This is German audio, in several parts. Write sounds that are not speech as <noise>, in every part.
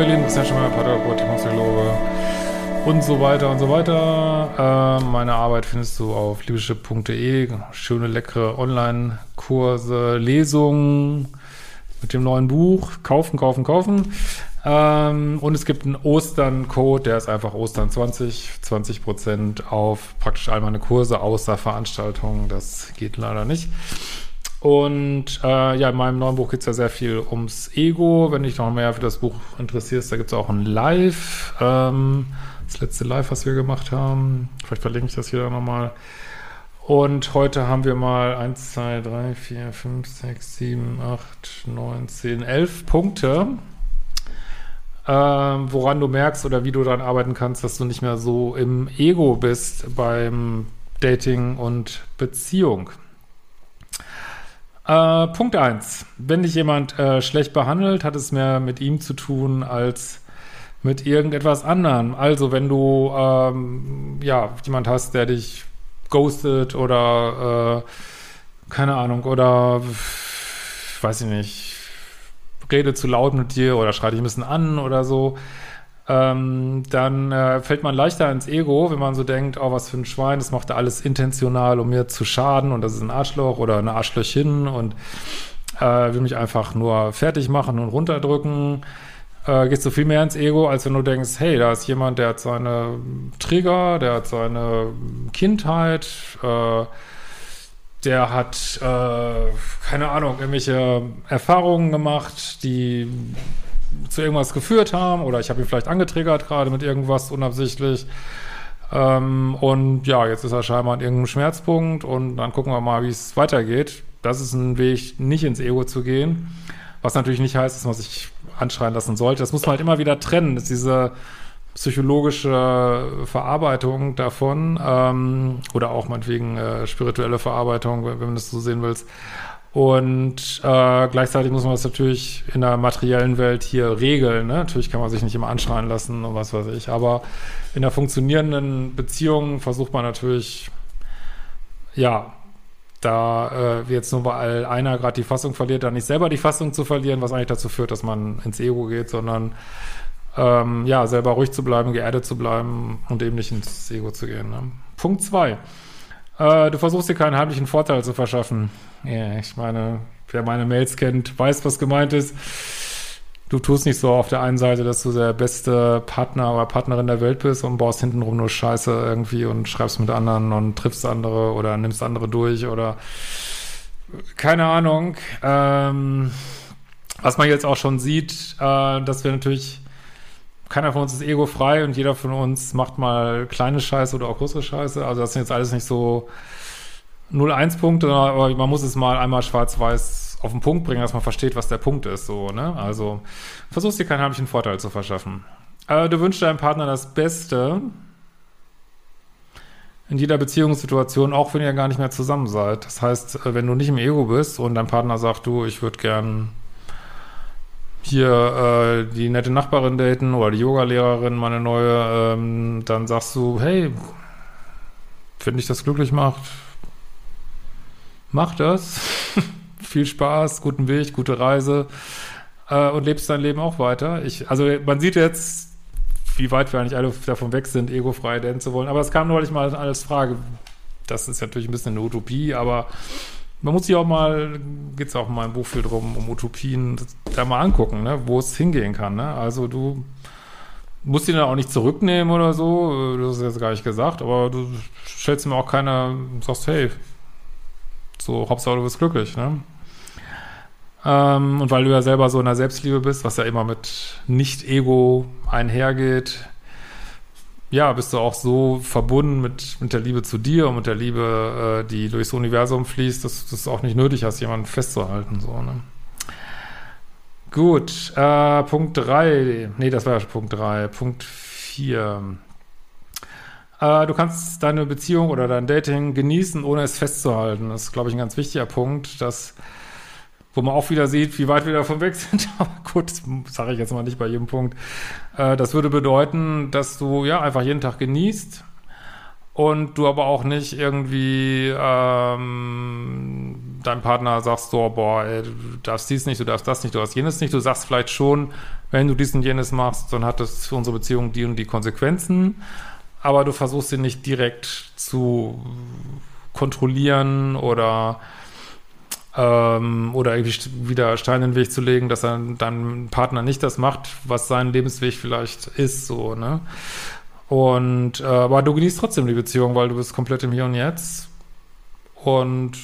Christian Schemmer, Pateraport, Psychologe und so weiter und so weiter. Äh, meine Arbeit findest du auf liebeschiff.de. Schöne, leckere Online-Kurse, Lesungen mit dem neuen Buch. Kaufen, kaufen, kaufen. Ähm, und es gibt einen Ostern-Code, der ist einfach Ostern 20, 20 Prozent auf praktisch all meine Kurse, außer Veranstaltungen. Das geht leider nicht. Und äh, ja, in meinem neuen Buch geht es ja sehr viel ums Ego. Wenn dich noch mehr für das Buch interessierst, da gibt es auch ein Live. Ähm, das letzte Live, was wir gemacht haben. Vielleicht verlinke ich das hier nochmal. Und heute haben wir mal 1, 2, 3, 4, 5, 6, 7, 8, 9, 10, 11 Punkte, ähm, woran du merkst oder wie du daran arbeiten kannst, dass du nicht mehr so im Ego bist beim Dating und Beziehung. Äh, Punkt 1. Wenn dich jemand äh, schlecht behandelt, hat es mehr mit ihm zu tun als mit irgendetwas anderem. Also wenn du ähm, ja jemand hast, der dich ghostet oder äh, keine Ahnung oder weiß ich nicht, rede zu laut mit dir oder schreit dich ein bisschen an oder so, ähm, dann äh, fällt man leichter ins Ego, wenn man so denkt, oh, was für ein Schwein, das macht alles intentional, um mir zu schaden und das ist ein Arschloch oder eine Arschlöchin und äh, will mich einfach nur fertig machen und runterdrücken. Äh, gehst du viel mehr ins Ego, als wenn du denkst, hey, da ist jemand, der hat seine Trigger, der hat seine Kindheit, äh, der hat, äh, keine Ahnung, irgendwelche Erfahrungen gemacht, die zu irgendwas geführt haben oder ich habe ihn vielleicht angetriggert gerade mit irgendwas unabsichtlich. Ähm, und ja, jetzt ist er scheinbar an irgendeinem Schmerzpunkt und dann gucken wir mal, wie es weitergeht. Das ist ein Weg, nicht ins Ego zu gehen. Was natürlich nicht heißt, dass man sich anschreien lassen sollte. Das muss man halt immer wieder trennen. Das ist diese psychologische Verarbeitung davon ähm, oder auch meinetwegen äh, spirituelle Verarbeitung, wenn, wenn du das so sehen willst. Und äh, gleichzeitig muss man das natürlich in der materiellen Welt hier regeln. Ne? Natürlich kann man sich nicht immer anschreien lassen und was weiß ich. Aber in der funktionierenden Beziehung versucht man natürlich, ja, da äh, jetzt nur weil einer gerade die Fassung verliert, dann nicht selber die Fassung zu verlieren, was eigentlich dazu führt, dass man ins Ego geht, sondern ähm, ja, selber ruhig zu bleiben, geerdet zu bleiben und eben nicht ins Ego zu gehen. Ne? Punkt zwei. Äh, du versuchst dir keinen heimlichen Vorteil zu verschaffen. Ja, ich meine, wer meine Mails kennt, weiß, was gemeint ist. Du tust nicht so auf der einen Seite, dass du der beste Partner oder Partnerin der Welt bist und baust hintenrum nur Scheiße irgendwie und schreibst mit anderen und triffst andere oder nimmst andere durch oder keine Ahnung. Ähm, was man jetzt auch schon sieht, äh, dass wir natürlich keiner von uns ist ego-frei und jeder von uns macht mal kleine Scheiße oder auch größere Scheiße. Also das sind jetzt alles nicht so 0-1-Punkte, aber man muss es mal einmal schwarz-weiß auf den Punkt bringen, dass man versteht, was der Punkt ist. So, ne? Also versuchst dir keinen heimlichen Vorteil zu verschaffen. Äh, du wünschst deinem Partner das Beste in jeder Beziehungssituation, auch wenn ihr gar nicht mehr zusammen seid. Das heißt, äh, wenn du nicht im Ego bist und dein Partner sagt, du, ich würde gern hier äh, die nette Nachbarin daten oder die Yogalehrerin, meine neue, ähm, dann sagst du, hey, wenn dich das glücklich macht, mach das. <laughs> Viel Spaß, guten Weg, gute Reise äh, und lebst dein Leben auch weiter. Ich, also man sieht jetzt, wie weit wir eigentlich alle davon weg sind, egofrei daten zu wollen. Aber es kam neulich mal als Frage. Das ist natürlich ein bisschen eine Utopie, aber man muss sich auch mal, geht es auch in meinem Buch viel drum, um Utopien, da mal angucken, ne, wo es hingehen kann. Ne? Also du musst ihn dann auch nicht zurücknehmen oder so, das ist jetzt gar nicht gesagt, aber du stellst mir auch keiner, sagst, hey, So, Hauptsache du bist glücklich, ne? Ähm, und weil du ja selber so in der Selbstliebe bist, was ja immer mit Nicht-Ego einhergeht, ja, bist du auch so verbunden mit, mit der Liebe zu dir und mit der Liebe, äh, die durchs Universum fließt, dass du es auch nicht nötig hast, jemanden festzuhalten, so, ne? Gut, äh, Punkt 3. Nee, das war ja Punkt 3. Punkt 4. Äh, du kannst deine Beziehung oder dein Dating genießen, ohne es festzuhalten. Das ist, glaube ich, ein ganz wichtiger Punkt, dass wo man auch wieder sieht, wie weit wir davon weg sind. <laughs> Aber gut, das sage ich jetzt mal nicht bei jedem Punkt. Äh, das würde bedeuten, dass du ja einfach jeden Tag genießt und du aber auch nicht irgendwie ähm, deinem Partner sagst, so, boah, ey, du darfst dies nicht, du darfst das nicht, du darfst jenes nicht. Du sagst vielleicht schon, wenn du dies und jenes machst, dann hat das für unsere Beziehung die und die Konsequenzen. Aber du versuchst sie nicht direkt zu kontrollieren oder ähm, oder irgendwie wieder Steine in den Weg zu legen, dass er dein Partner nicht das macht, was sein Lebensweg vielleicht ist, so, ne? Und, äh, aber du genießt trotzdem die Beziehung, weil du bist komplett im Hier und Jetzt und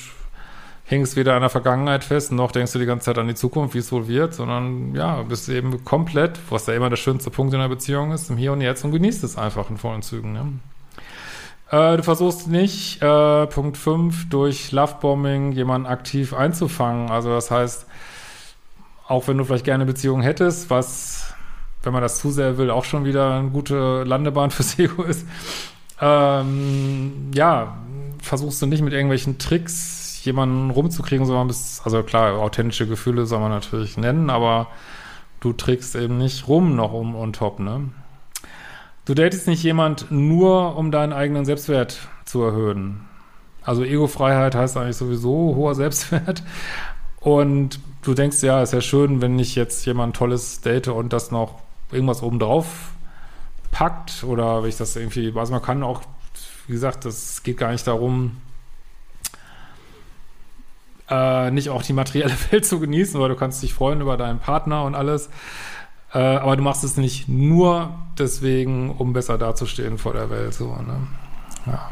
hängst weder an der Vergangenheit fest, noch denkst du die ganze Zeit an die Zukunft, wie es wohl wird, sondern ja, bist eben komplett, was ja immer der schönste Punkt in der Beziehung ist, im Hier und Jetzt und genießt es einfach in vollen Zügen, ne? Äh, du versuchst nicht, äh, Punkt 5, durch Lovebombing jemanden aktiv einzufangen. Also das heißt, auch wenn du vielleicht gerne eine Beziehung hättest, was, wenn man das zu sehr will, auch schon wieder eine gute Landebahn fürs <laughs> Ego ist, ähm, ja, versuchst du nicht mit irgendwelchen Tricks jemanden rumzukriegen, sondern bist, also klar, authentische Gefühle soll man natürlich nennen, aber du trickst eben nicht rum noch um on top, ne? Du datest nicht jemand nur, um deinen eigenen Selbstwert zu erhöhen. Also Ego-Freiheit heißt eigentlich sowieso hoher Selbstwert. Und du denkst, ja, ist ja schön, wenn ich jetzt jemand Tolles date und das noch irgendwas obendrauf packt oder wenn ich das irgendwie, weiß man kann auch, wie gesagt, das geht gar nicht darum, äh, nicht auch die materielle <laughs> Welt zu genießen, weil du kannst dich freuen über deinen Partner und alles. Äh, aber du machst es nicht nur deswegen, um besser dazustehen vor der Welt. So, ne? Ja.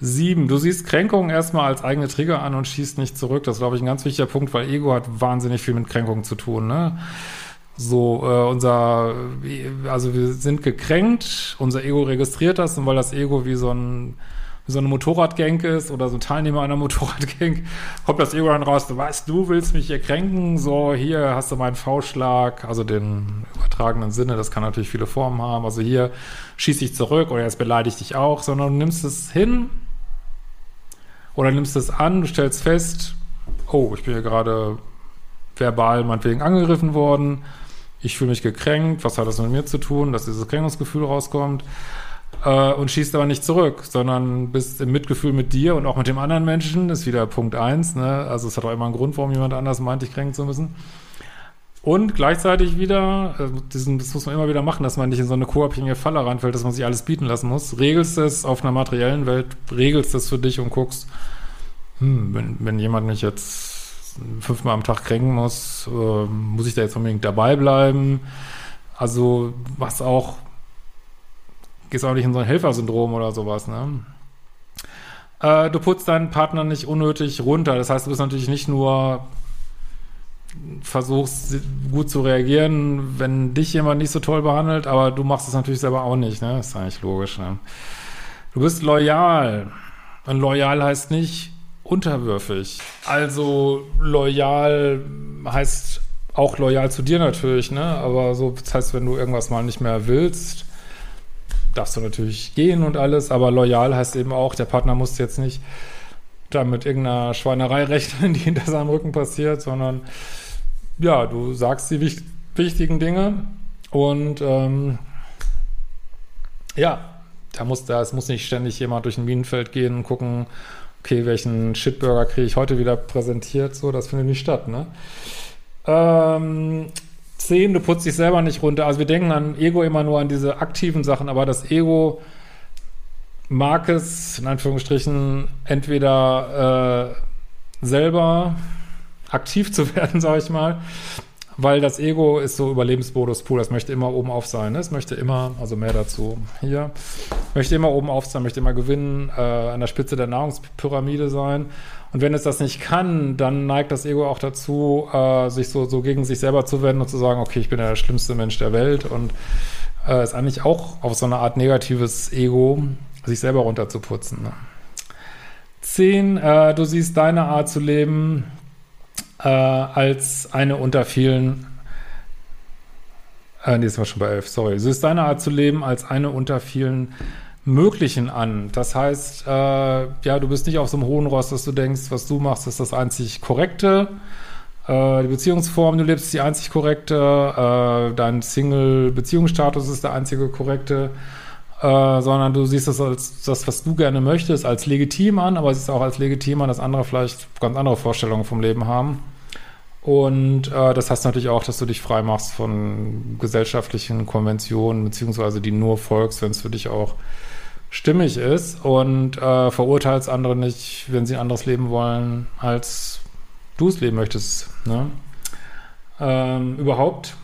Sieben, du siehst Kränkungen erstmal als eigene Trigger an und schießt nicht zurück. Das ist, glaube ich, ein ganz wichtiger Punkt, weil Ego hat wahnsinnig viel mit Kränkungen zu tun. Ne? So, äh, unser, also wir sind gekränkt, unser Ego registriert das und weil das Ego wie so ein so eine Motorradgang ist oder so ein Teilnehmer einer <laughs> Motorradgang, kommt das Ego dann raus, du weißt, du willst mich hier kränken, so, hier hast du meinen V-Schlag, also den übertragenen Sinne, das kann natürlich viele Formen haben, also hier schieß ich zurück oder jetzt beleidige ich dich auch, sondern du nimmst es hin oder nimmst es an, du stellst fest, oh, ich bin hier gerade verbal meinetwegen angegriffen worden, ich fühle mich gekränkt, was hat das mit mir zu tun, dass dieses Kränkungsgefühl rauskommt äh, und schießt aber nicht zurück, sondern bist im Mitgefühl mit dir und auch mit dem anderen Menschen. Ist wieder Punkt eins. Ne? Also es hat auch immer einen Grund, warum jemand anders meint, dich kränken zu müssen. Und gleichzeitig wieder, äh, das muss man immer wieder machen, dass man nicht in so eine co-abhängige Falle reinfällt, dass man sich alles bieten lassen muss. Regelst es auf einer materiellen Welt, regelst es für dich und guckst, hm, wenn, wenn jemand mich jetzt fünfmal am Tag kränken muss, äh, muss ich da jetzt unbedingt dabei bleiben? Also was auch gehst auch nicht in so ein Helfersyndrom oder sowas, ne? Äh, du putzt deinen Partner nicht unnötig runter. Das heißt, du bist natürlich nicht nur versuchst gut zu reagieren, wenn dich jemand nicht so toll behandelt, aber du machst es natürlich selber auch nicht, ne? ist eigentlich logisch, ne? Du bist loyal. Und loyal heißt nicht unterwürfig. Also loyal heißt auch loyal zu dir natürlich, ne? Aber so, das heißt, wenn du irgendwas mal nicht mehr willst, darfst du natürlich gehen und alles, aber loyal heißt eben auch, der Partner muss jetzt nicht da mit irgendeiner Schweinerei <laughs> rechnen, die hinter seinem Rücken passiert, sondern ja, du sagst die wich wichtigen Dinge und ähm, ja, da muss, da, es muss nicht ständig jemand durch ein Minenfeld gehen und gucken, okay, welchen Shitburger kriege ich heute wieder präsentiert, so, das findet nicht statt, ne? Ähm, 10, du putzt dich selber nicht runter. Also wir denken an Ego immer nur an diese aktiven Sachen, aber das Ego mag es, in Anführungsstrichen, entweder äh, selber aktiv zu <laughs> werden, sage ich mal, weil das Ego ist so Überlebensmodus pur, das möchte immer oben auf sein. Ne? Es möchte immer, also mehr dazu hier, möchte immer oben auf sein, möchte immer gewinnen, äh, an der Spitze der Nahrungspyramide sein. Und wenn es das nicht kann, dann neigt das Ego auch dazu, äh, sich so, so gegen sich selber zu wenden und zu sagen, okay, ich bin der schlimmste Mensch der Welt und äh, ist eigentlich auch auf so eine Art negatives Ego, sich selber runterzuputzen. Ne? Zehn, äh, du siehst deine Art zu leben äh, als eine unter vielen äh, nee, das war schon bei elf, sorry. Du siehst deine Art zu leben als eine unter vielen Möglichen an. Das heißt, äh, ja, du bist nicht auf so einem hohen Ross, dass du denkst, was du machst, ist das einzig Korrekte. Äh, die Beziehungsform, du lebst, ist die einzig korrekte. Äh, dein Single-Beziehungsstatus ist der einzige korrekte. Äh, sondern du siehst das als das, was du gerne möchtest, als legitim an, aber siehst auch als legitim an, dass andere vielleicht ganz andere Vorstellungen vom Leben haben. Und äh, das heißt natürlich auch, dass du dich frei machst von gesellschaftlichen Konventionen, beziehungsweise die nur folgst, wenn es für dich auch stimmig ist und äh, verurteilst andere nicht, wenn sie ein anderes Leben wollen, als du es leben möchtest. Ne? Ähm, überhaupt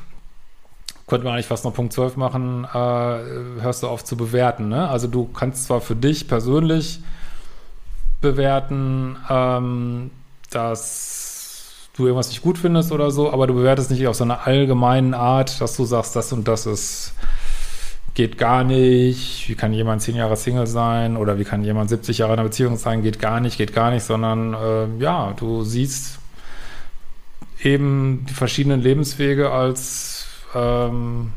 könnte man eigentlich fast noch Punkt 12 machen, äh, hörst du auf zu bewerten. Ne? Also du kannst zwar für dich persönlich bewerten, ähm, dass du irgendwas nicht gut findest oder so, aber du bewertest nicht auf so einer allgemeinen Art, dass du sagst, das und das ist geht gar nicht, wie kann jemand zehn Jahre Single sein oder wie kann jemand 70 Jahre in einer Beziehung sein, geht gar nicht, geht gar nicht, sondern äh, ja, du siehst eben die verschiedenen Lebenswege als ähm,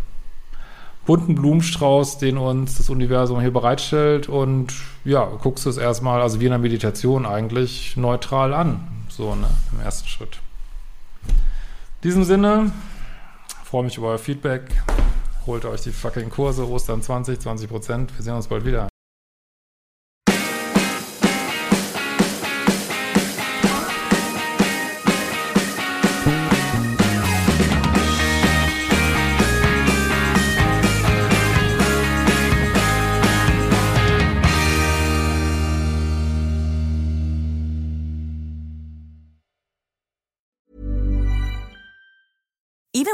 bunten Blumenstrauß, den uns das Universum hier bereitstellt und ja, guckst du es erstmal, also wie in einer Meditation eigentlich, neutral an, so ne, im ersten Schritt. In diesem Sinne, freue mich über euer Feedback, holt euch die fucking Kurse, Ostern 20, 20 Prozent, wir sehen uns bald wieder.